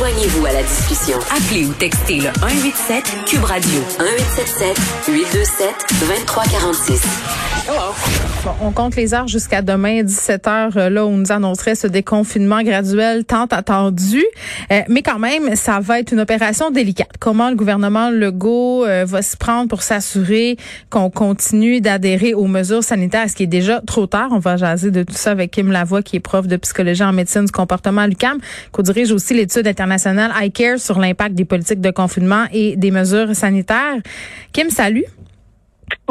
Joignez-vous à la discussion. Appelez ou textez le 187 Cube Radio 1877 827 2346. Bon, on compte les heures jusqu'à demain 17h euh, là où nous annoncerait ce déconfinement graduel tant attendu. Euh, mais quand même, ça va être une opération délicate. Comment le gouvernement Legault euh, va se prendre pour s'assurer qu'on continue d'adhérer aux mesures sanitaires, ce qui est déjà trop tard? On va jaser de tout ça avec Kim Lavoie, qui est prof de psychologie en médecine du comportement à l'UQAM, qui dirige aussi l'étude internationale iCare sur l'impact des politiques de confinement et des mesures sanitaires. Kim, salut.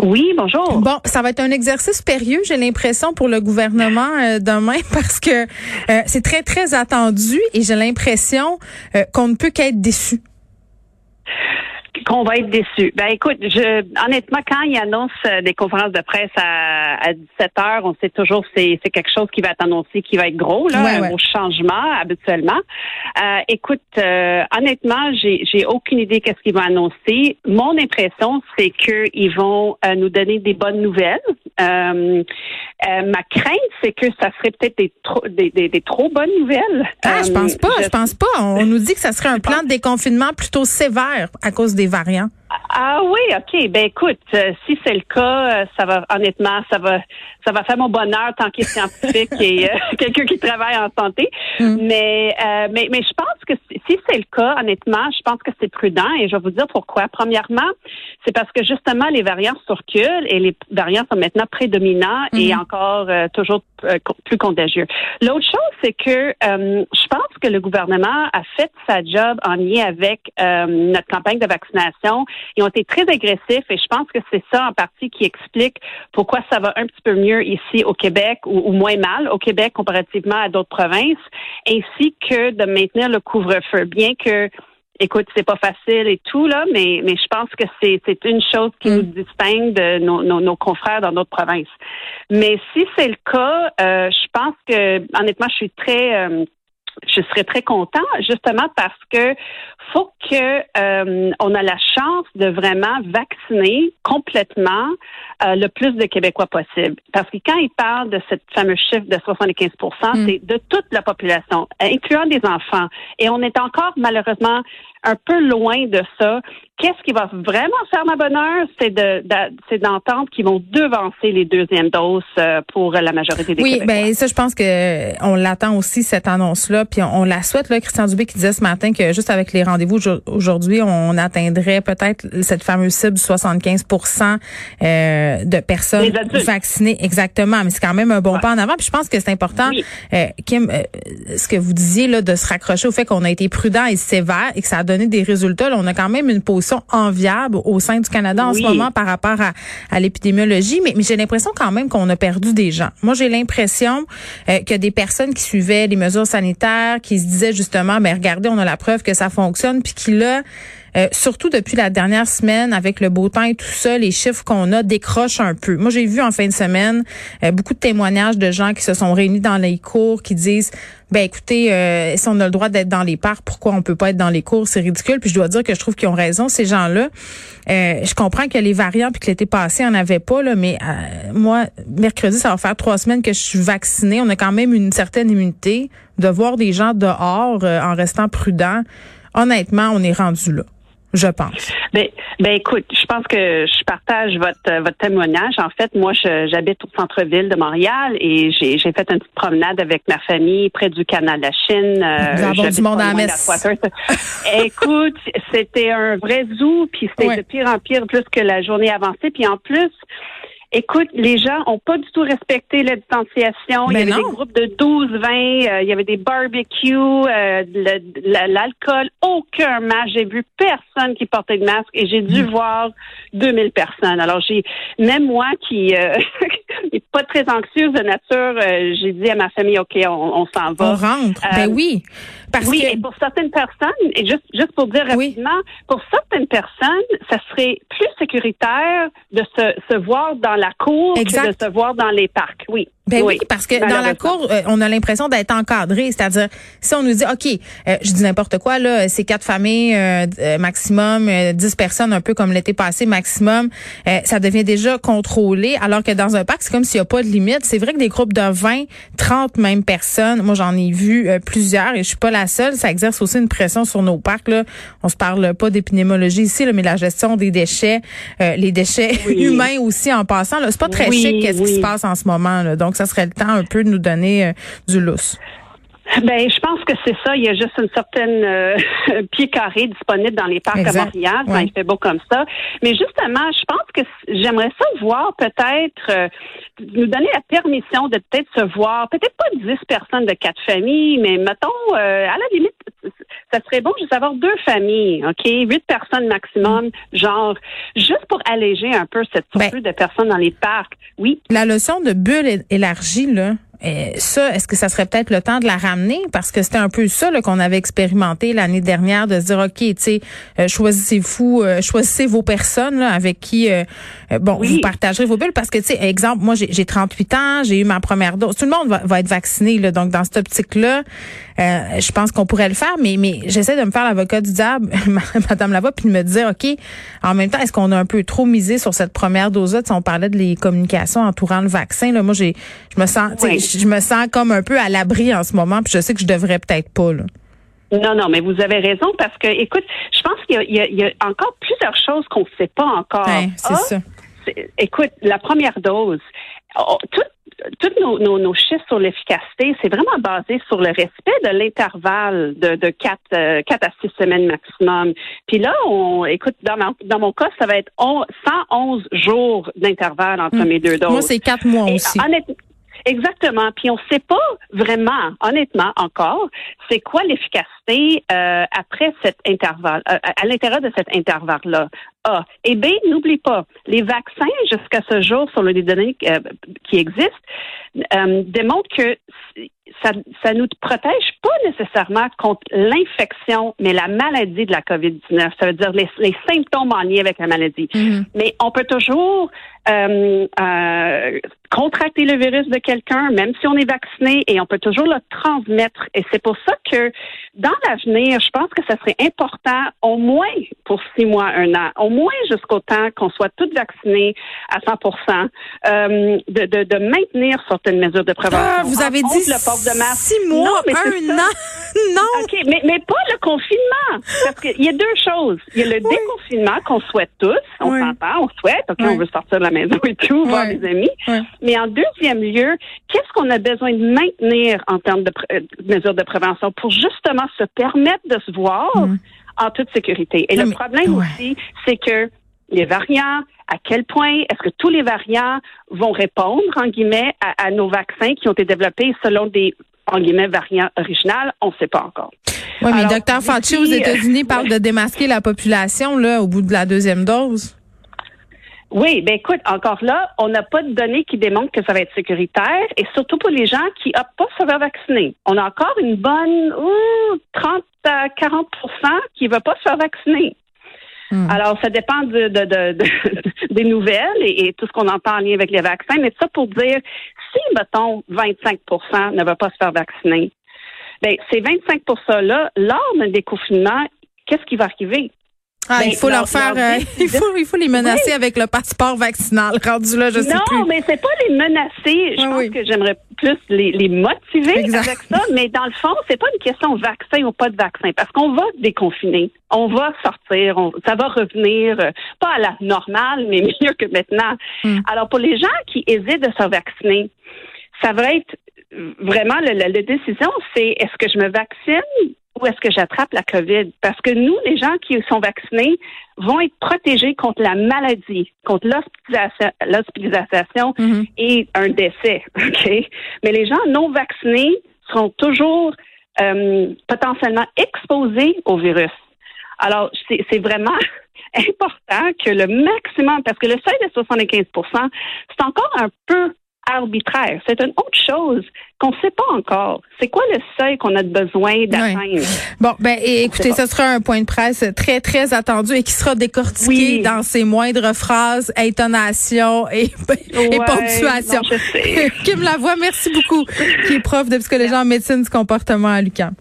Oui, bonjour. Bon, ça va être un exercice périlleux, j'ai l'impression, pour le gouvernement euh, demain, parce que euh, c'est très, très attendu et j'ai l'impression euh, qu'on ne peut qu'être déçu qu'on va être déçu. Ben écoute, je honnêtement, quand il annonce euh, des conférences de presse à, à 17 heures, on sait toujours que c'est, c'est quelque chose qui va être annoncé, qui va être gros, là, un gros changement habituellement. Euh, écoute, euh, honnêtement, j'ai, j'ai aucune idée qu'est-ce qu'ils vont annoncer. Mon impression, c'est qu'ils vont euh, nous donner des bonnes nouvelles. ma crainte, c'est que ça serait peut-être des trop, des, des, des trop bonnes nouvelles. Ah, je pense pas, je, pense pas. On nous dit que ça serait un plan de déconfinement plutôt sévère à cause des variants. Ah oui, ok. Ben écoute, euh, si c'est le cas, euh, ça va honnêtement, ça va, ça va faire mon bonheur tant qu'il est scientifique et euh, quelqu'un qui travaille en santé. Mm. Mais, mais, mais je pense que si c'est le cas, honnêtement, je pense que c'est prudent et je vais vous dire pourquoi. Premièrement, c'est parce que justement les variants circulent et les variants sont maintenant prédominants et mm-hmm. encore toujours plus contagieux. L'autre chose, c'est que je pense que le gouvernement a fait sa job en lien avec notre campagne de vaccination ils ont été très agressifs et je pense que c'est ça en partie qui explique pourquoi ça va un petit peu mieux ici au Québec ou, moins mal au Québec comparativement à d'autres provinces, ainsi que de maintenir le couvre-feu. Bien que écoute, c'est pas facile et tout, là, mais, mais je pense que c'est, c'est une chose qui nous mm. distingue de nos, nos, confrères dans d'autres provinces. Mais si c'est le cas, euh, je pense que, honnêtement, je suis très, euh, je serais très content justement parce que faut que euh, on a la chance de vraiment vacciner complètement euh, le plus de Québécois possible. Parce que quand ils parlent de ce fameux chiffre de 75 mm. c'est de toute la population, incluant des enfants. Et on est encore malheureusement un peu loin de ça. Qu'est-ce qui va vraiment faire ma bonheur, c'est de, c'est d'entendre qu'ils vont devancer les deuxièmes doses euh, pour la majorité des oui, ben ça, je pense que on l'attend aussi cette annonce-là, puis on, la souhaite. Là, Christian Dubé qui disait ce matin que juste avec les rendez-vous aujourd'hui, on atteindrait peut-être cette fameuse cible 75% euh, de personnes vaccinées exactement. Mais c'est quand même un bon pas en avant. Puis je pense que c'est important, euh, Kim, euh, ce que vous disiez là, de se raccrocher au fait qu'on a été prudent et sévère et que ça a donné des résultats. Là, on a quand même une position enviable au sein du Canada en ce moment par rapport à, à l'épidémiologie. Mais, mais j'ai l'impression quand même qu'on a perdu des gens. Moi, j'ai l'impression que des personnes qui suivaient les mesures sanitaires, qui se disaient justement, mais ben, regardez, on a la preuve que ça fonctionne, puis qui là euh, surtout depuis la dernière semaine avec le beau temps et tout ça, les chiffres qu'on a décrochent un peu. Moi, j'ai vu en fin de semaine euh, beaucoup de témoignages de gens qui se sont réunis dans les cours qui disent ben écoutez, euh, si on a le droit d'être dans les parcs, pourquoi on peut pas être dans les cours? C'est ridicule. Puis je dois dire que je trouve qu'ils ont raison ces gens-là. je comprends que les variants puis que l'été passé on avait pas là, mais moi mercredi ça va faire trois semaines que je suis vaccinée. On a quand même une certaine immunité de voir des gens dehors en restant prudents. Honnêtement, on est rendu là je pense. Ben, ben écoute, je pense que je partage votre votre témoignage. En fait, moi, j'habite au centre-ville de Montréal et j'ai fait une petite promenade avec ma famille près du canal de la Chine. Euh, Nous du monde à la Écoute, c'était un vrai zoo, puis c'était de pire en pire plus que la journée avancée. Puis en plus, Écoute, les gens ont pas du tout respecté la distanciation. il y avait des groupes de 12, 20, euh, il y avait des barbecues, euh, l'alcool, aucun masque. J'ai vu personne qui portait de masque et j'ai dû mm. voir 2000 personnes. Alors j'ai, même moi qui euh, pas très anxieuse de nature, euh, j'ai dit à ma famille, ok, on, s'en va. On rentre. ben oui. Parce oui, et pour certaines personnes, et juste juste pour dire rapidement, pour certaines personnes, ça serait plus sécuritaire de se, se voir dans la cour que de se voir dans les parcs. Oui. Ben oui, parce que dans la cour, euh, on a l'impression d'être encadré, c'est-à-dire si on nous dit OK, euh, je dis n'importe quoi là, c'est quatre familles euh, maximum, dix personnes un peu comme l'été passé maximum, ça devient déjà contrôlé. Alors que dans un parc, c'est comme s'il n'y a pas de limite. C'est vrai que des groupes de 20, 30 même personnes, moi j'en ai vu plusieurs et je suis pas la seule, ça exerce aussi une pression sur nos parcs là. On se parle pas d'épidémiologie ici là, mais la gestion des déchets, les déchets humains aussi en passant là, c'est pas très chic qu'est-ce qui se passe en ce moment là. Donc ça serait le temps un peu de nous donner euh, du lousse. Ben, je pense que c'est ça. Il y a juste une certaine euh, pied carré disponible dans les parcs à Montréal. il fait beau comme ça. Mais justement, je pense que j'aimerais ça voir peut-être euh, nous donner la permission de peut-être se voir, peut-être pas dix personnes de quatre familles, mais mettons, à la limite, ça serait bon juste avoir deux familles, OK? Huit personnes maximum, genre, juste pour alléger un peu cette ben, surplus de personnes dans les parcs. Oui. La leçon de bulle élargie, là, et ça, est-ce que ça serait peut-être le temps de la ramener? Parce que c'était un peu ça qu'on avait expérimenté l'année dernière, de se dire, OK, tu sais, euh, choisissez-vous, euh, choisissez vos personnes avec qui, euh, bon, vous partagerez vos bulles. Parce que, tu sais, exemple, moi, j'ai 38 ans, j'ai eu ma première dose. Tout le monde va, va être vacciné. Là, donc, dans cette optique-là, je pense qu'on pourrait le faire. Mais, mais j'essaie de me faire l'avocat du diable, Madame Lavoie, puis de me dire, OK, en même temps, est-ce qu'on a un peu trop misé sur cette première dose-là? On parlait de les communications entourant le vaccin. Là, moi, j'ai, je me sens je me sens comme un peu à l'abri en ce moment, puis je sais que je devrais peut-être pas. Là. Non, non, mais vous avez raison parce que, écoute, je pense qu'il y, a encore plusieurs choses qu'on ne sait pas encore. c'est ah, ça. Écoute, la première dose, oh, tous nos, chiffres sur l'efficacité, c'est vraiment basé sur le respect de l'intervalle de, de 4, euh, à 6 semaines maximum. Puis là, on écoute, dans, dans mon cas, ça va être 111 jours d'intervalle entre hmm. mes deux doses. Moi, c'est 4 mois aussi. Exactement. Puis on ne sait pas vraiment, honnêtement, encore, c'est quoi l'efficacité euh, après cet intervalle, euh, à l'intérieur de cet intervalle-là. A. Et B, n'oublie pas, les vaccins, jusqu'à ce jour, sur les données euh, qui existent, démontrent que ça ça nous protège pas nécessairement contre l'infection, mais la maladie de la COVID-19. Ça veut dire les, les symptômes en lien avec la maladie. Mm-hmm. Mais on peut toujours euh, euh, contracter le virus de quelqu'un, même si on est vacciné, et on peut toujours le transmettre. Et c'est pour ça que dans l'avenir, je pense que ça serait important, au moins pour six mois, un an, au moins jusqu'au temps qu'on soit tous vaccinés à 100 euh, de, de, de, maintenir certaines mesures de prévention. Ah, vous avez dit six mois, un an? non. OK, mais, mais pas le confinement. Parce qu'il y a deux choses. Il y a le déconfinement qu'on souhaite tous. On s'entend, on souhaite. OK, on veut sortir de la maison et tout, voir les amis. Mais en deuxième lieu, qu'est-ce qu'on a besoin de maintenir en termes de, euh, mesures de prévention pour justement se permettre de se voir mm. en toute sécurité? Et le problème aussi, c'est que les variants, à quel point est-ce que tous les variants vont répondre, en guillemets, à, nos vaccins qui ont été développés selon des, en guillemets, variants originaux? On ne sait pas encore. Oui, mais Dr. Fauci aux États-Unis parle de démasquer la population là au bout de la deuxième dose. Oui, ben écoute, encore là, on n'a pas de données qui démontrent que ça va être sécuritaire et surtout pour les gens qui n'ont pas se faire vacciner. On a encore une bonne 30 à 40% qui ne va pas se faire vacciner. Hmm. Alors, ça dépend de, des nouvelles et, tout ce qu'on entend en lien avec les vaccins, mais ça pour dire, si, mettons, 25% ne va pas se faire vacciner, ben ces 25 %-là, lors d'un déconfinement, qu'est-ce qui va arriver? Ah, il faut leur faire, euh, il faut, il faut les menacer avec le passeport vaccinal. Rendu là, je sais non, plus. Non, mais c'est pas les menacer. Je pense que j'aimerais plus les, les motiver avec ça. Mais dans le fond, c'est pas une question vaccin ou pas de vaccin, parce qu'on va déconfiner, on va sortir, ça va revenir euh, pas à la normale, mais mieux que maintenant. Hmm. Alors pour les gens qui hésitent de se vacciner, ça va être vraiment la décision, c'est est-ce que je me vaccine ou est-ce que j'attrape la COVID? Parce que nous, les gens qui sont vaccinés, vont être protégés contre la maladie, contre l'hospitalisation mm-hmm. et un décès. Mais les gens non vaccinés seront toujours euh, potentiellement exposés au virus. Alors, c'est vraiment important que le maximum, parce que le seuil de 75% c'est encore un peu arbitraire. C'est une autre chose qu'on ne sait pas encore. C'est quoi le seuil qu'on a besoin d'atteindre? Bon, ben écoutez, ce sera un point de presse très, très attendu et qui sera décortiqué dans ses moindres phrases, intonations et, et ponctuations. Non, je sais. Kim Lavoie, merci beaucoup, qui est prof de psychologie en médecine du comportement à l'UQAM.